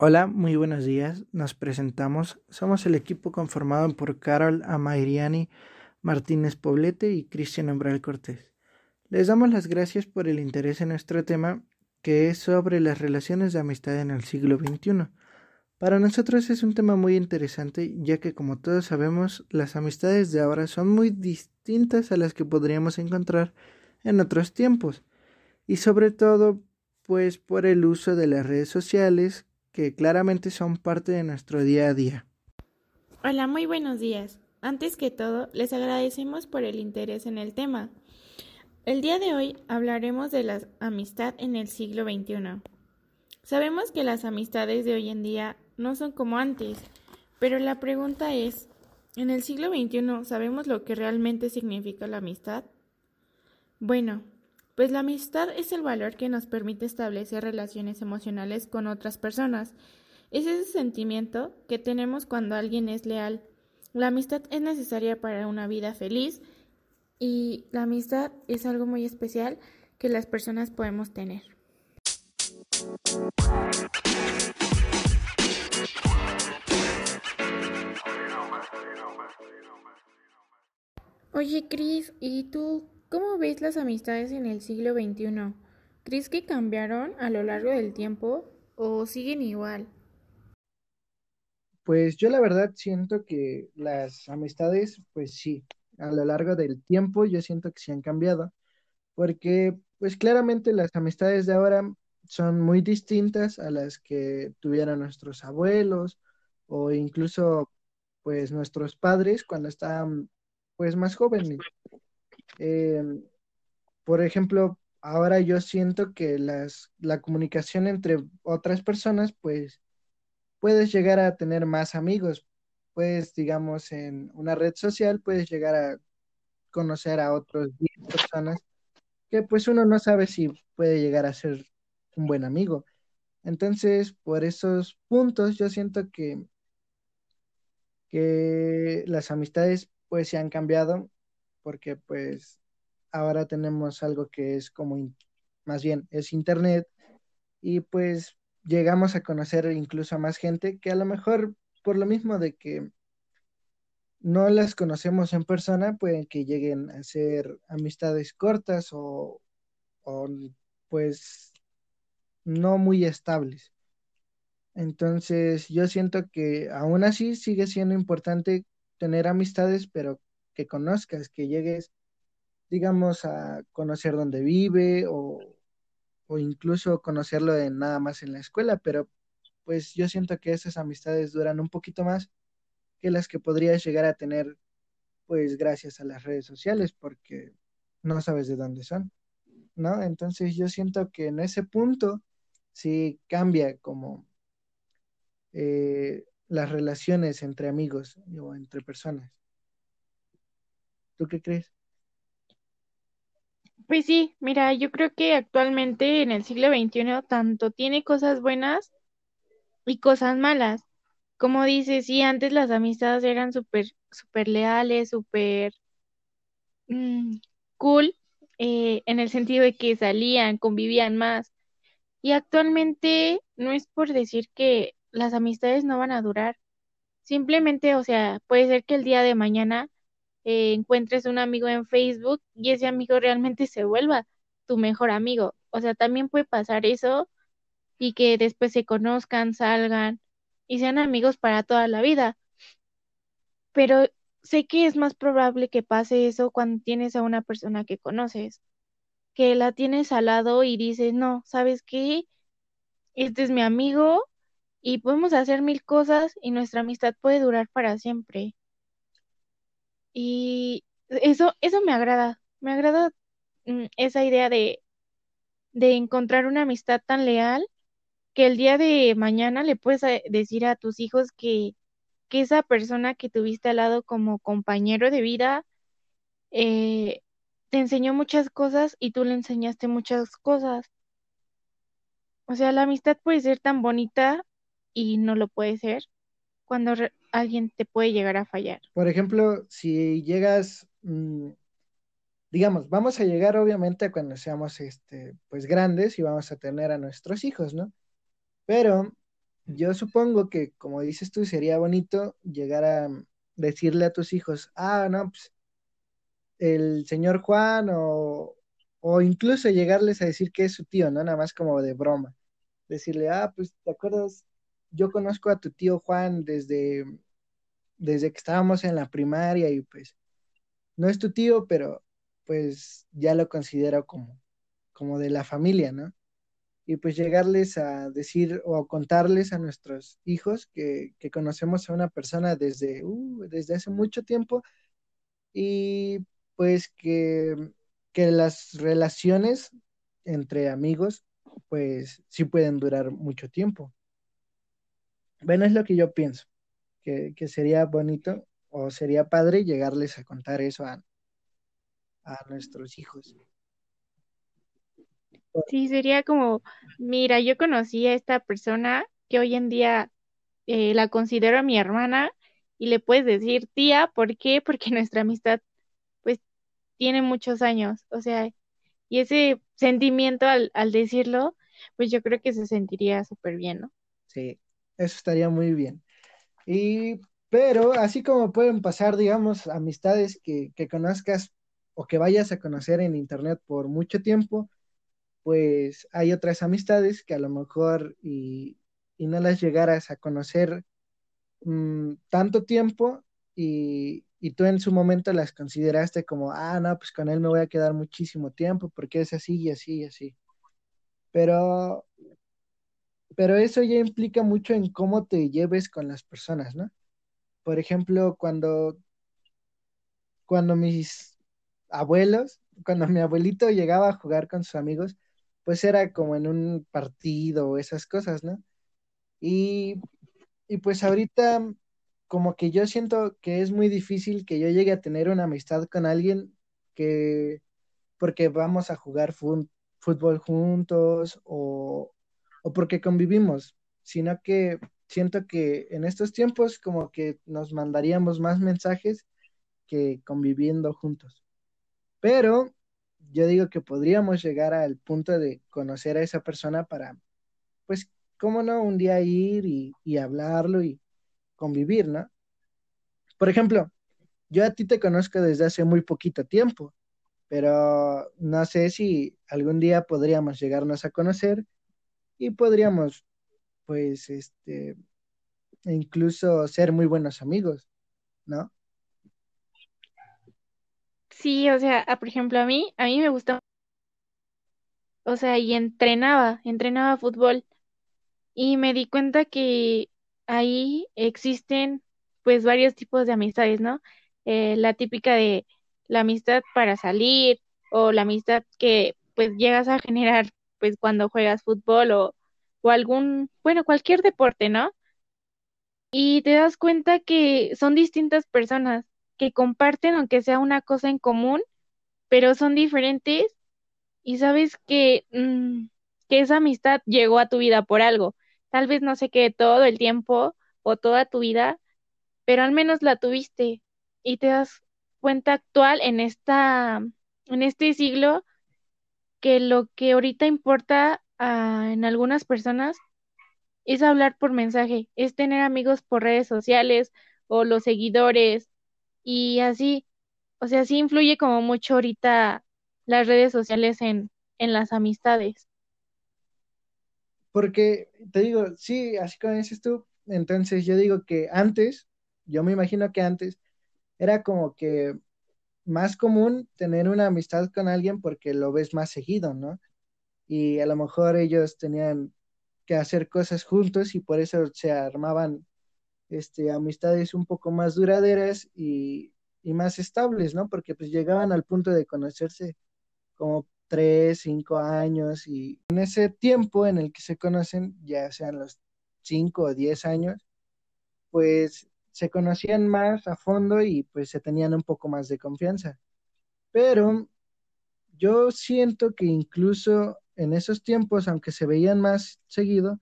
Hola, muy buenos días. Nos presentamos. Somos el equipo conformado por Carol Amairiani Martínez Poblete y Cristian Umbral Cortés. Les damos las gracias por el interés en nuestro tema, que es sobre las relaciones de amistad en el siglo XXI. Para nosotros es un tema muy interesante, ya que como todos sabemos, las amistades de ahora son muy distintas a las que podríamos encontrar en otros tiempos, y sobre todo pues por el uso de las redes sociales que claramente son parte de nuestro día a día. Hola, muy buenos días. Antes que todo, les agradecemos por el interés en el tema. El día de hoy hablaremos de la amistad en el siglo XXI. Sabemos que las amistades de hoy en día no son como antes, pero la pregunta es, ¿en el siglo XXI sabemos lo que realmente significa la amistad? Bueno, pues la amistad es el valor que nos permite establecer relaciones emocionales con otras personas. Es ese sentimiento que tenemos cuando alguien es leal. La amistad es necesaria para una vida feliz y la amistad es algo muy especial que las personas podemos tener. Oye, Cris, ¿y tú ¿Cómo ves las amistades en el siglo XXI? ¿Crees que cambiaron a lo largo del tiempo o siguen igual? Pues yo la verdad siento que las amistades, pues sí, a lo largo del tiempo yo siento que sí han cambiado, porque pues claramente las amistades de ahora son muy distintas a las que tuvieron nuestros abuelos o incluso pues nuestros padres cuando estaban pues más jóvenes. Eh, por ejemplo, ahora yo siento que las, la comunicación entre otras personas, pues puedes llegar a tener más amigos. Pues, digamos, en una red social puedes llegar a conocer a otros 10 personas que pues uno no sabe si puede llegar a ser un buen amigo. Entonces, por esos puntos, yo siento que, que las amistades pues se han cambiado porque pues ahora tenemos algo que es como, más bien, es Internet y pues llegamos a conocer incluso a más gente que a lo mejor por lo mismo de que no las conocemos en persona, pueden que lleguen a ser amistades cortas o, o pues no muy estables. Entonces, yo siento que aún así sigue siendo importante tener amistades, pero que conozcas, que llegues, digamos, a conocer dónde vive o, incluso conocerlo en, nada más en la escuela, pero pues yo siento que esas amistades duran un poquito más que las que podrías llegar a tener pues gracias a las redes sociales porque no sabes de dónde son, ¿no? Entonces yo siento que en ese punto sí cambia como eh, las relaciones entre amigos o entre personas. ¿Tú qué crees? Pues sí, mira, yo creo que actualmente en el siglo XXI tanto tiene cosas buenas y cosas malas. Como dices, sí, antes las amistades eran súper, súper leales, súper mm, cool, eh, en el sentido de que salían, convivían más. Y actualmente no es por decir que las amistades no van a durar. Simplemente, o sea, puede ser que el día de mañana eh, encuentres un amigo en Facebook y ese amigo realmente se vuelva tu mejor amigo. O sea, también puede pasar eso y que después se conozcan, salgan y sean amigos para toda la vida. Pero sé que es más probable que pase eso cuando tienes a una persona que conoces, que la tienes al lado y dices, no, ¿sabes qué? Este es mi amigo y podemos hacer mil cosas y nuestra amistad puede durar para siempre. Y eso, eso me agrada, me agrada mm, esa idea de, de encontrar una amistad tan leal que el día de mañana le puedes eh, decir a tus hijos que, que esa persona que tuviste al lado como compañero de vida eh, te enseñó muchas cosas y tú le enseñaste muchas cosas. O sea, la amistad puede ser tan bonita y no lo puede ser cuando alguien te puede llegar a fallar. Por ejemplo, si llegas, mm, digamos, vamos a llegar obviamente cuando seamos este, pues grandes y vamos a tener a nuestros hijos, ¿no? Pero yo supongo que, como dices tú, sería bonito llegar a decirle a tus hijos, ah, no, pues el señor Juan o, o incluso llegarles a decir que es su tío, ¿no? Nada más como de broma. Decirle, ah, pues, ¿te acuerdas? Yo conozco a tu tío Juan desde, desde que estábamos en la primaria y pues no es tu tío, pero pues ya lo considero como, como de la familia, ¿no? Y pues llegarles a decir o contarles a nuestros hijos que, que conocemos a una persona desde, uh, desde hace mucho tiempo y pues que, que las relaciones entre amigos pues sí pueden durar mucho tiempo. Bueno, es lo que yo pienso, que, que sería bonito o sería padre llegarles a contar eso a, a nuestros hijos. Sí, sería como, mira, yo conocí a esta persona que hoy en día eh, la considero mi hermana y le puedes decir tía, ¿por qué? Porque nuestra amistad pues tiene muchos años, o sea, y ese sentimiento al, al decirlo, pues yo creo que se sentiría súper bien, ¿no? Sí, eso estaría muy bien. Y, pero así como pueden pasar, digamos, amistades que, que conozcas o que vayas a conocer en internet por mucho tiempo, pues hay otras amistades que a lo mejor y, y no las llegaras a conocer mmm, tanto tiempo y, y, tú en su momento las consideraste como, ah, no, pues con él me voy a quedar muchísimo tiempo porque es así y así y así. Pero, pero eso ya implica mucho en cómo te lleves con las personas, ¿no? Por ejemplo, cuando, cuando mis abuelos, cuando mi abuelito llegaba a jugar con sus amigos, pues era como en un partido o esas cosas, ¿no? Y, y pues ahorita como que yo siento que es muy difícil que yo llegue a tener una amistad con alguien que, porque vamos a jugar fútbol juntos o, o porque convivimos, sino que siento que en estos tiempos como que nos mandaríamos más mensajes que conviviendo juntos. Pero yo digo que podríamos llegar al punto de conocer a esa persona para, pues, cómo no, un día ir y, y hablarlo y convivir, ¿no? Por ejemplo, yo a ti te conozco desde hace muy poquito tiempo, pero no sé si algún día podríamos llegarnos a conocer y podríamos, pues, este, incluso ser muy buenos amigos, ¿no? Sí, o sea, por ejemplo, a mí, a mí me gusta, o sea, y entrenaba, entrenaba fútbol y me di cuenta que ahí existen pues varios tipos de amistades, ¿no? Eh, la típica de la amistad para salir o la amistad que pues llegas a generar pues cuando juegas fútbol o, o algún, bueno, cualquier deporte, ¿no? Y te das cuenta que son distintas personas que comparten, aunque sea una cosa en común, pero son diferentes y sabes que, mm, que esa amistad llegó a tu vida por algo. Tal vez no se quede todo el tiempo o toda tu vida, pero al menos la tuviste y te das cuenta actual en esta, en este siglo que lo que ahorita importa en algunas personas es hablar por mensaje, es tener amigos por redes sociales o los seguidores y así, o sea, sí influye como mucho ahorita las redes sociales en, en las amistades. Porque te digo, sí, así como dices tú, entonces yo digo que antes, yo me imagino que antes era como que más común tener una amistad con alguien porque lo ves más seguido, ¿no? Y a lo mejor ellos tenían que hacer cosas juntos y por eso se armaban este, amistades un poco más duraderas y, y, más estables, ¿no? Porque pues llegaban al punto de conocerse como tres, cinco años y en ese tiempo en el que se conocen, ya sean los cinco o diez años, pues se conocían más a fondo y pues se tenían un poco más de confianza. Pero yo siento que incluso en esos tiempos, aunque se veían más seguido,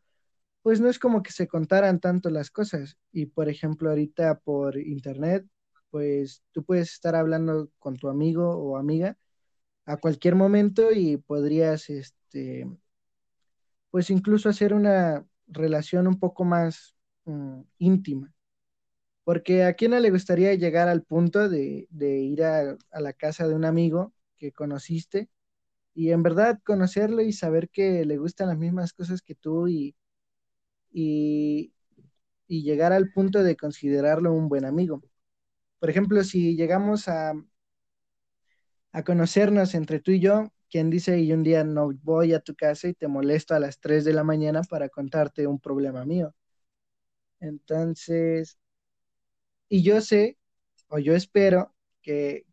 pues no es como que se contaran tanto las cosas. Y por ejemplo, ahorita por internet, pues tú puedes estar hablando con tu amigo o amiga a cualquier momento y podrías, este, pues incluso hacer una, relación un poco más mm, íntima. Porque a quién no le gustaría llegar al punto de, ir a, la casa de un amigo que conociste y en verdad conocerlo y saber que le gustan las mismas cosas que tú y, y, y llegar al punto de considerarlo un buen amigo. Por ejemplo, si llegamos a, a conocernos entre tú y yo, quien dice y un día no voy a tu casa y te molesto a las 3 de la mañana para contarte un problema mío. Entonces, y yo sé, o yo espero que,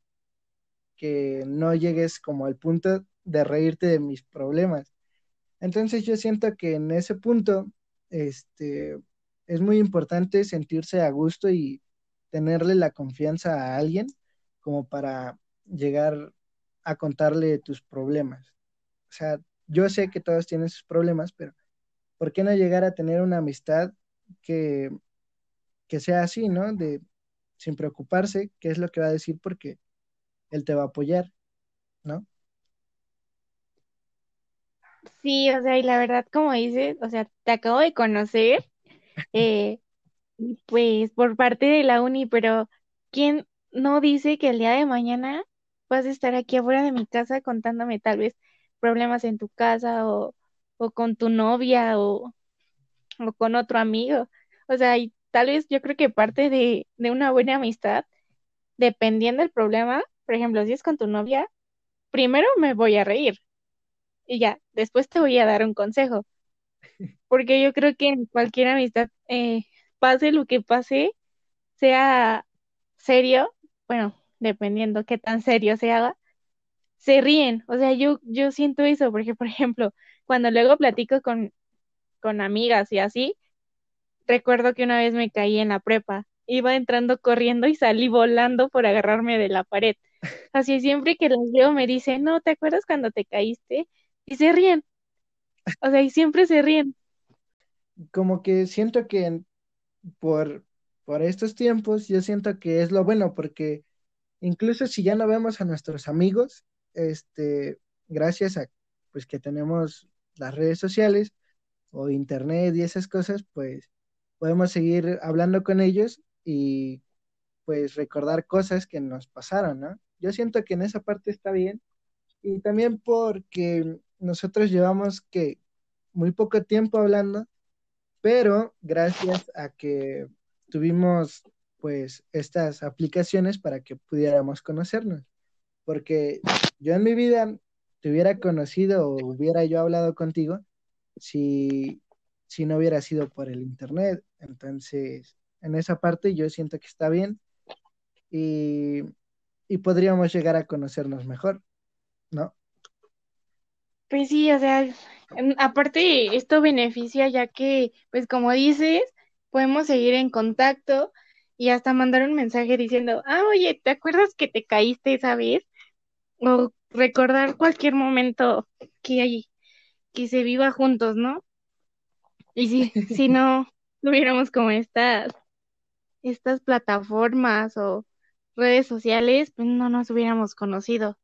que no llegues como al punto de reírte de mis problemas. Entonces yo siento que en ese punto, este, es muy importante sentirse a gusto y tenerle la confianza a alguien como para llegar a contarle tus problemas. O sea, yo sé que todos tienen sus problemas, pero ¿por qué no llegar a tener una amistad que, que sea así, ¿no? De sin preocuparse qué es lo que va a decir porque él te va a apoyar, ¿no? Sí, o sea, y la verdad, como dices, o sea, te acabo de conocer, eh, pues por parte de la uni, pero ¿quién no dice que el día de mañana vas a estar aquí afuera de mi casa contándome tal vez problemas en tu casa o, o con tu novia o, o con otro amigo? O sea, y tal vez yo creo que parte de, de una buena amistad, dependiendo del problema, por ejemplo, si es con tu novia, primero me voy a reír y ya, después te voy a dar un consejo. Porque yo creo que en cualquier amistad, eh, pase lo que pase, sea serio, bueno, dependiendo qué tan serio se haga, se ríen. O sea, yo, yo siento eso, porque, por ejemplo, cuando luego platico con, con amigas y así, recuerdo que una vez me caí en la prepa, iba entrando corriendo y salí volando por agarrarme de la pared. Así siempre que los veo me dicen, no, ¿te acuerdas cuando te caíste? Y se ríen. O sea, y siempre se ríen. Como que siento que por, por estos tiempos, yo siento que es lo bueno, porque incluso si ya no vemos a nuestros amigos, este, gracias a pues que tenemos las redes sociales o internet y esas cosas, pues podemos seguir hablando con ellos y pues recordar cosas que nos pasaron, ¿no? Yo siento que en esa parte está bien y también porque nosotros llevamos que muy poco tiempo hablando, pero gracias a que tuvimos pues estas aplicaciones para que pudiéramos conocernos, porque yo en mi vida te hubiera conocido o hubiera yo hablado contigo si, si no hubiera sido por el internet. Entonces, en esa parte yo siento que está bien y, y podríamos llegar a conocernos mejor, ¿no? Pues sí, o sea, aparte esto beneficia ya que, pues como dices, podemos seguir en contacto y hasta mandar un mensaje diciendo, ah, oye, ¿te acuerdas que te caíste esa vez? O recordar cualquier momento que hay, que se viva juntos, ¿no? Y si, si no tuviéramos como estas, estas plataformas o redes sociales, pues no nos hubiéramos conocido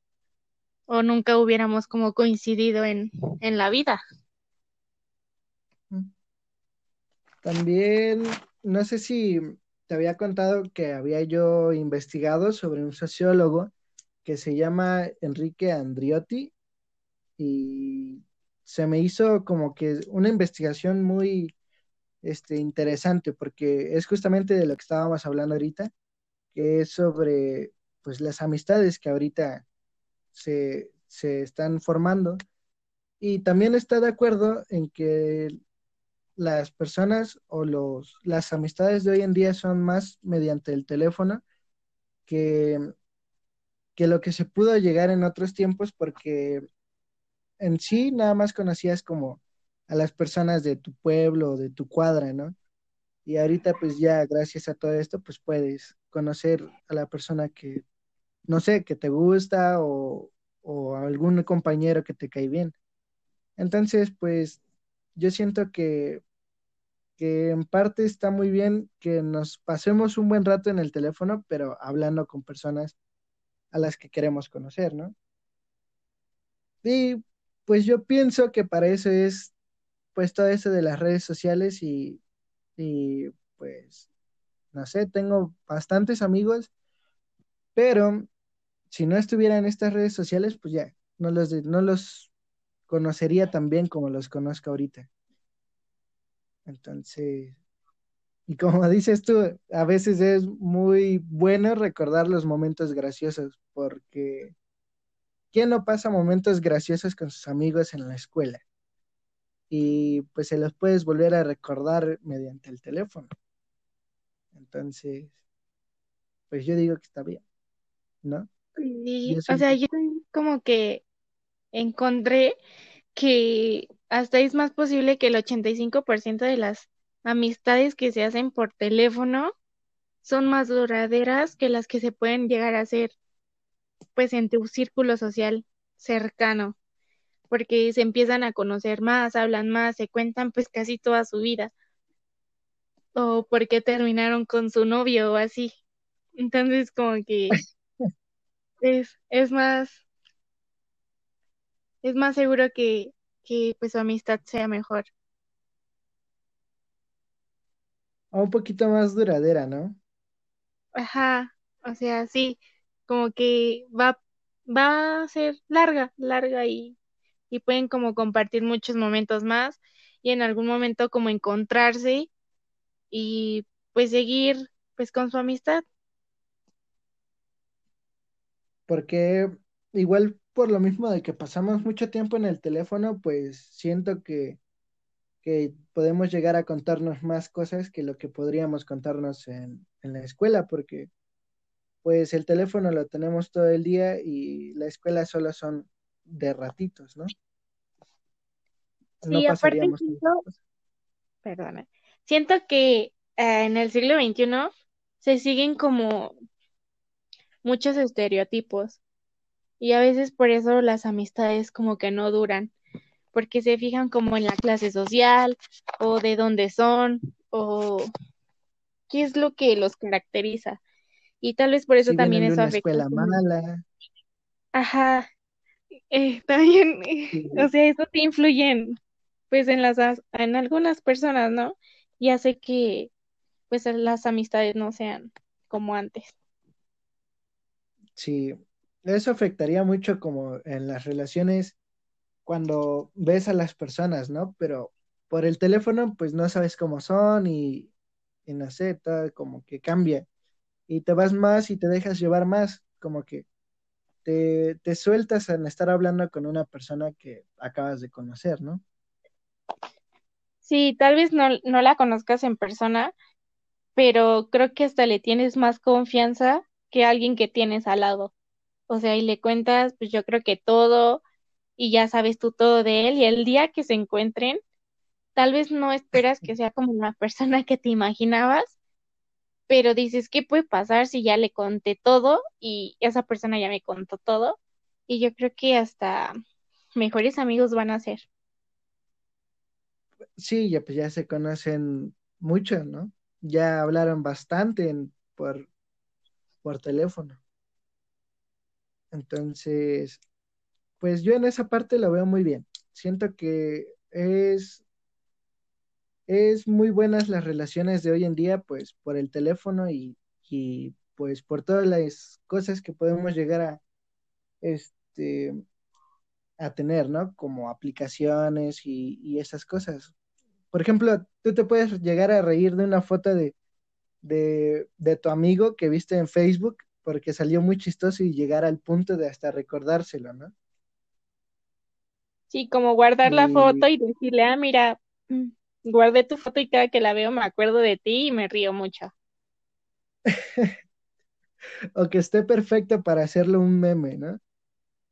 o nunca hubiéramos como coincidido en, la vida. También, no sé si te había contado que había yo investigado sobre un sociólogo que se llama Enrique Andriotti y se me hizo como que una investigación muy este, interesante porque es justamente de lo que estábamos hablando ahorita, que es sobre pues las amistades que ahorita se, están formando. Y también está de acuerdo en que las personas o los, las amistades de hoy en día son más mediante el teléfono que, que lo que se pudo llegar en otros tiempos porque en sí nada más conocías como a las personas de tu pueblo, de tu cuadra, ¿no? Y ahorita pues ya gracias a todo esto pues puedes conocer a la persona que no sé, que te gusta o, algún compañero que te cae bien. Entonces, pues yo siento que, que en parte está muy bien que nos pasemos un buen rato en el teléfono, pero hablando con personas a las que queremos conocer, ¿no? Y pues yo pienso que para eso es pues todo eso de las redes sociales y, y pues, no sé, tengo bastantes amigos, pero si no estuviera en estas redes sociales, pues ya, no los, no los conocería tan bien como los conozco ahorita. Entonces, y como dices tú, a veces es muy bueno recordar los momentos graciosos, porque ¿quién no pasa momentos graciosos con sus amigos en la escuela? Y pues se los puedes volver a recordar mediante el teléfono. Entonces, pues yo digo que está bien, ¿no? Sí, o sea, yo como que encontré que hasta es más posible que el 85% de las amistades que se hacen por teléfono son más duraderas que las que se pueden llegar a hacer pues en tu círculo social cercano, porque se empiezan a conocer más, hablan más, se cuentan pues casi toda su vida, o porque terminaron con su novio o así. Entonces como que es, es más, es más seguro que, que pues su amistad sea mejor. O un poquito más duradera, ¿no? Ajá, o sea, sí, como que va, va a ser larga, larga y, y pueden como compartir muchos momentos más y en algún momento como encontrarse y pues seguir pues con su amistad. Porque igual por lo mismo de que pasamos mucho tiempo en el teléfono, pues siento que, que podemos llegar a contarnos más cosas que lo que podríamos contarnos en, en la escuela, porque pues el teléfono lo tenemos todo el día y la escuela solo son de ratitos, ¿no? Sí, aparte siento, perdona, siento que eh, en el siglo XXI se siguen como muchos estereotipos y a veces por eso las amistades como que no duran, porque se fijan como en la clase social o de dónde son o qué es lo que los caracteriza. Y tal vez por eso también eso afecta. escuela mala. Ajá. Eh, también, o sea, eso te influye en, pues en las en algunas personas, ¿no? Y hace que pues las amistades no sean como antes. Sí, eso afectaría mucho como en las relaciones cuando ves a las personas, ¿no? Pero por el teléfono, pues no sabes cómo son y, y no sé, todo como que cambia. Y te vas más y te dejas llevar más, como que te, te sueltas en estar hablando con una persona que acabas de conocer, ¿no? Sí, tal vez no, no la conozcas en persona, pero creo que hasta le tienes más confianza que alguien que tienes al lado. O sea, y le cuentas, pues yo creo que todo, y ya sabes tú todo de él, y el día que se encuentren, tal vez no esperas que sea como una persona que te imaginabas, pero dices, ¿qué puede pasar si ya le conté todo y esa persona ya me contó todo? Y yo creo que hasta mejores amigos van a ser. Sí, ya pues ya se conocen mucho, ¿no? Ya hablaron bastante por, por teléfono. Entonces, pues yo en esa parte lo veo muy bien. Siento que es, es muy buenas las relaciones de hoy en día, pues por el teléfono y, y pues por todas las cosas que podemos llegar a, este, a tener, ¿no? Como aplicaciones y, y esas cosas. Por ejemplo, tú te puedes llegar a reír de una foto de, de, de tu amigo que viste en Facebook porque salió muy chistoso y llegar al punto de hasta recordárselo, ¿no? Sí, como guardar la foto y decirle, ah, mira, mm, guardé tu foto y cada que la veo me acuerdo de ti y me río mucho. o que esté perfecto para hacerlo un meme, ¿no?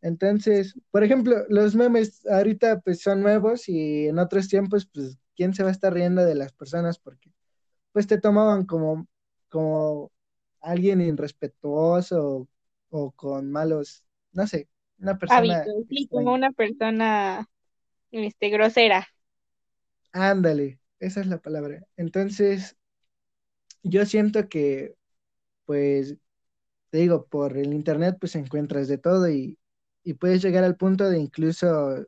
Entonces, por ejemplo, los memes ahorita pues son nuevos y en otros tiempos pues quién se va a estar riendo de las personas porque pues te tomaban como como alguien irrespetuoso o, con malos, no sé, una persona. sí, como una persona este, grosera. Ándale, esa es la palabra. Entonces, yo siento que, pues, te digo, por el internet, pues encuentras de todo y, y puedes llegar al punto de incluso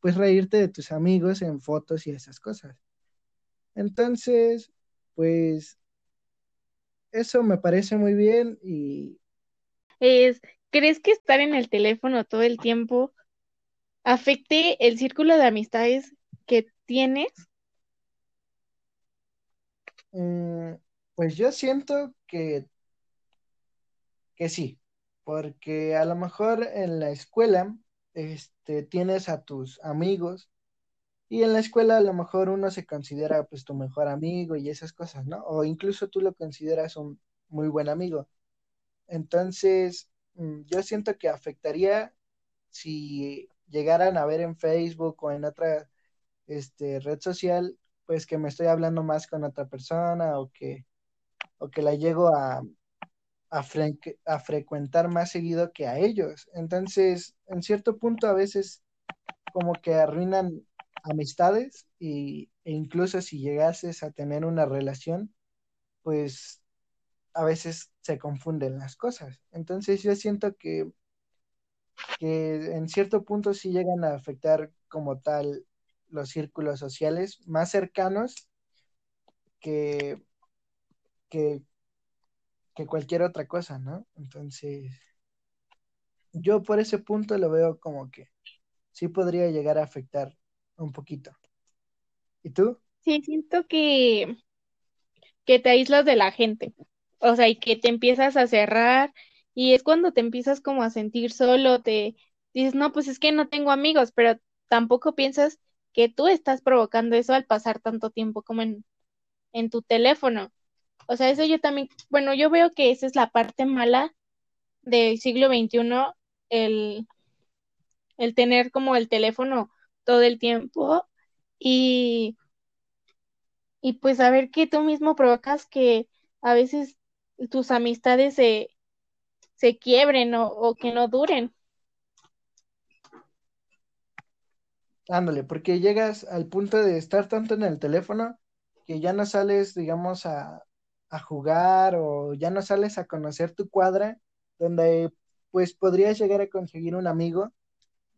pues reírte de tus amigos en fotos y esas cosas. Entonces, pues eso me parece muy bien y... Es, ¿crees que estar en el teléfono todo el tiempo afecte el círculo de amistades que tienes? Mm, pues yo siento que, que sí, porque a lo mejor en la escuela este, tienes a tus amigos y en la escuela a lo mejor uno se considera pues tu mejor amigo y esas cosas, ¿no? O incluso tú lo consideras un muy buen amigo. Entonces, mm, yo siento que afectaría si llegaran a ver en Facebook o en otra este, red social, pues que me estoy hablando más con otra persona o que, o que la llego a, a, a frecuentar más seguido que a ellos. Entonces, en cierto punto a veces como que arruinan amistades y, e incluso si llegases a tener una relación, pues a veces se confunden las cosas. Entonces yo siento que, que en cierto punto sí llegan a afectar como tal los círculos sociales más cercanos que, que, que cualquier otra cosa, ¿no? Entonces, yo por ese punto lo veo como que sí podría llegar a afectar un poquito. ¿Y tú? Sí, siento que, que te aíslas de la gente, o sea, y que te empiezas a cerrar y es cuando te empiezas como a sentir solo, te dices, no, pues es que no tengo amigos, pero tampoco piensas que tú estás provocando eso al pasar tanto tiempo como en, en tu teléfono. O sea, eso yo también, bueno, yo veo que esa es la parte mala del siglo XXI, el, el tener como el teléfono todo el tiempo y, y pues saber que tú mismo provocas que a veces tus amistades se, se quiebren o, o que no duren. Ándale, porque llegas al punto de estar tanto en el teléfono que ya no sales, digamos, a, a jugar o ya no sales a conocer tu cuadra, donde pues podrías llegar a conseguir un amigo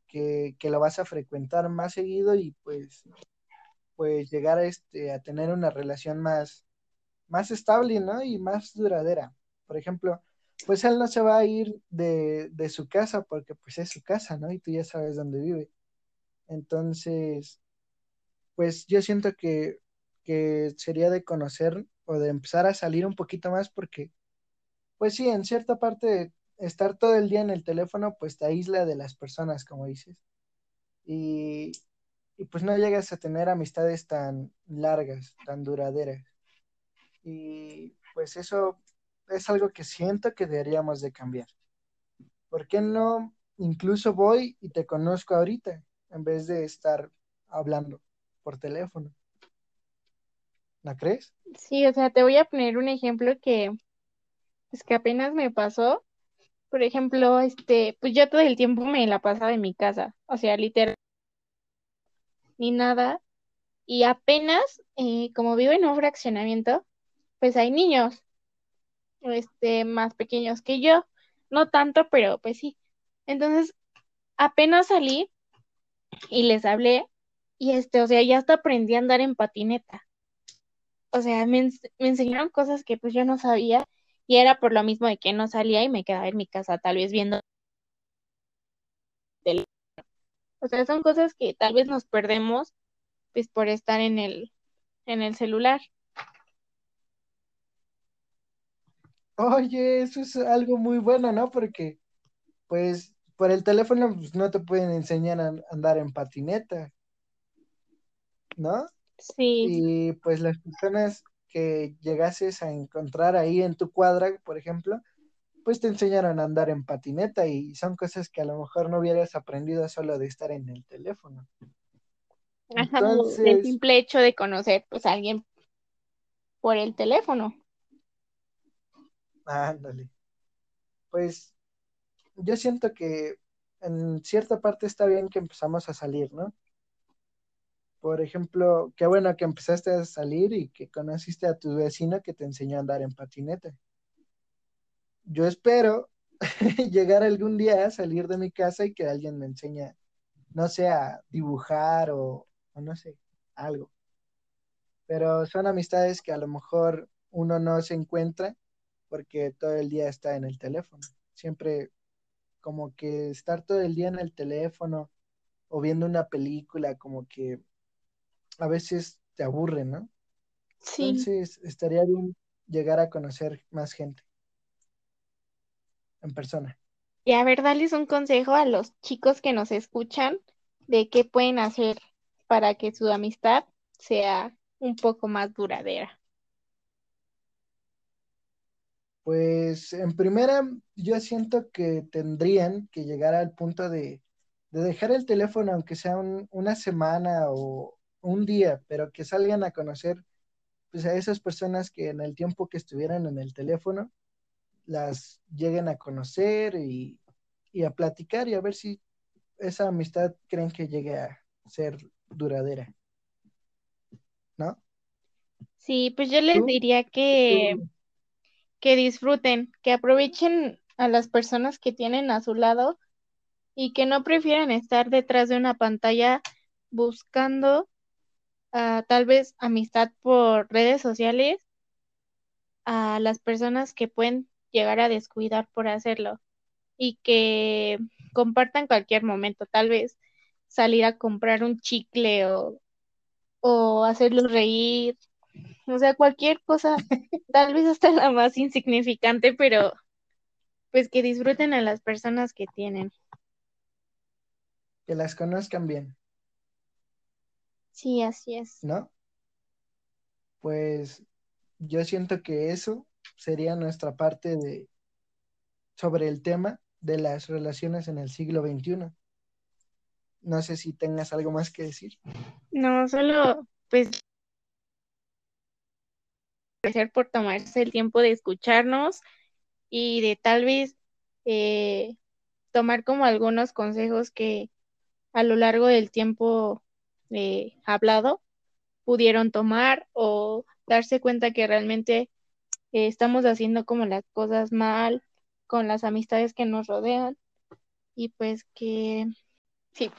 que, que lo vas a frecuentar más seguido y pues, pues llegar a, este, a tener una relación más, más estable, ¿no? Y más duradera. Por ejemplo, pues él no se va a ir de, de su casa porque pues es su casa, ¿no? Y tú ya sabes dónde vive. Entonces, pues yo siento que, que sería de conocer o de empezar a salir un poquito más porque, pues sí, en cierta parte estar todo el día en el teléfono, pues te aísla de las personas, como dices. Y, y pues no llegas a tener amistades tan largas, tan duraderas. Y pues eso es algo que siento que deberíamos de cambiar. ¿Por qué no incluso voy y te conozco ahorita en vez de estar hablando por teléfono? ¿La crees? Sí, o sea, te voy a poner un ejemplo que, pues que apenas me pasó. Por ejemplo, este, pues yo todo el tiempo me la pasaba en mi casa, o sea, literal, ni nada. Y apenas, eh, como vivo en un fraccionamiento, pues hay niños, este, más pequeños que yo, no tanto, pero pues sí. Entonces, apenas salí y les hablé, y este, o sea, ya hasta aprendí a andar en patineta. O sea, me, me enseñaron cosas que pues yo no sabía y era por lo mismo de que no salía y me quedaba en mi casa tal vez viendo o sea, son cosas que tal vez nos perdemos pues por estar en el en el celular. Oye, eso es algo muy bueno, ¿no? Porque pues por el teléfono pues, no te pueden enseñar a andar en patineta, ¿no? Sí. Y pues las personas que llegases a encontrar ahí en tu cuadra, por ejemplo, pues te enseñaron a andar en patineta y son cosas que a lo mejor no hubieras aprendido solo de estar en el teléfono. Ajá, Entonces, el simple hecho de conocer pues a alguien por el teléfono. Ándale. Pues yo siento que en cierta parte está bien que empezamos a salir, ¿no? Por ejemplo, qué bueno que empezaste a salir y que conociste a tu vecino que te enseñó a andar en patineta. Yo espero llegar algún día a salir de mi casa y que alguien me enseñe no sé, a dibujar o, o no sé, algo. Pero son amistades que a lo mejor uno no se encuentra porque todo el día está en el teléfono. Siempre como que estar todo el día en el teléfono o viendo una película, como que a veces te aburre, ¿no? Sí, Entonces estaría bien llegar a conocer más gente en persona. y a ver, darles un consejo a los chicos que nos escuchan de qué pueden hacer para que su amistad sea un poco más duradera. Pues en primera, yo siento que tendrían que llegar al punto de, de dejar el teléfono, aunque sea un- una semana o un día, pero que salgan a conocer pues, a esas personas que en el tiempo que estuvieran en el teléfono las lleguen a conocer y, y a platicar y a ver si esa amistad creen que llegue a ser duradera, ¿no? Sí, pues yo les ¿Tú? diría que, ¿Tú? Que disfruten, que aprovechen a las personas que tienen a su lado y que no prefieran estar detrás de una pantalla buscando ah, tal vez amistad por redes sociales a las personas que pueden llegar a descuidar por hacerlo y que compartan cualquier momento, tal vez salir a comprar un chicle o, o hacerlos reír, o sea, cualquier cosa, tal vez hasta la más insignificante, pero pues que disfruten a las personas que tienen. Que las conozcan bien, Sí, así es. ¿no? Pues yo siento que eso sería nuestra parte de sobre el tema de las relaciones en el siglo XXI. No sé si tengas algo más que decir. No, solo pues agradecer por tomarse el tiempo de escucharnos y de tal vez eh, tomar como algunos consejos que a lo largo del tiempo eh, hablado pudieron tomar o darse cuenta que realmente eh, estamos haciendo como las cosas mal con las amistades que nos rodean. Y pues que sí,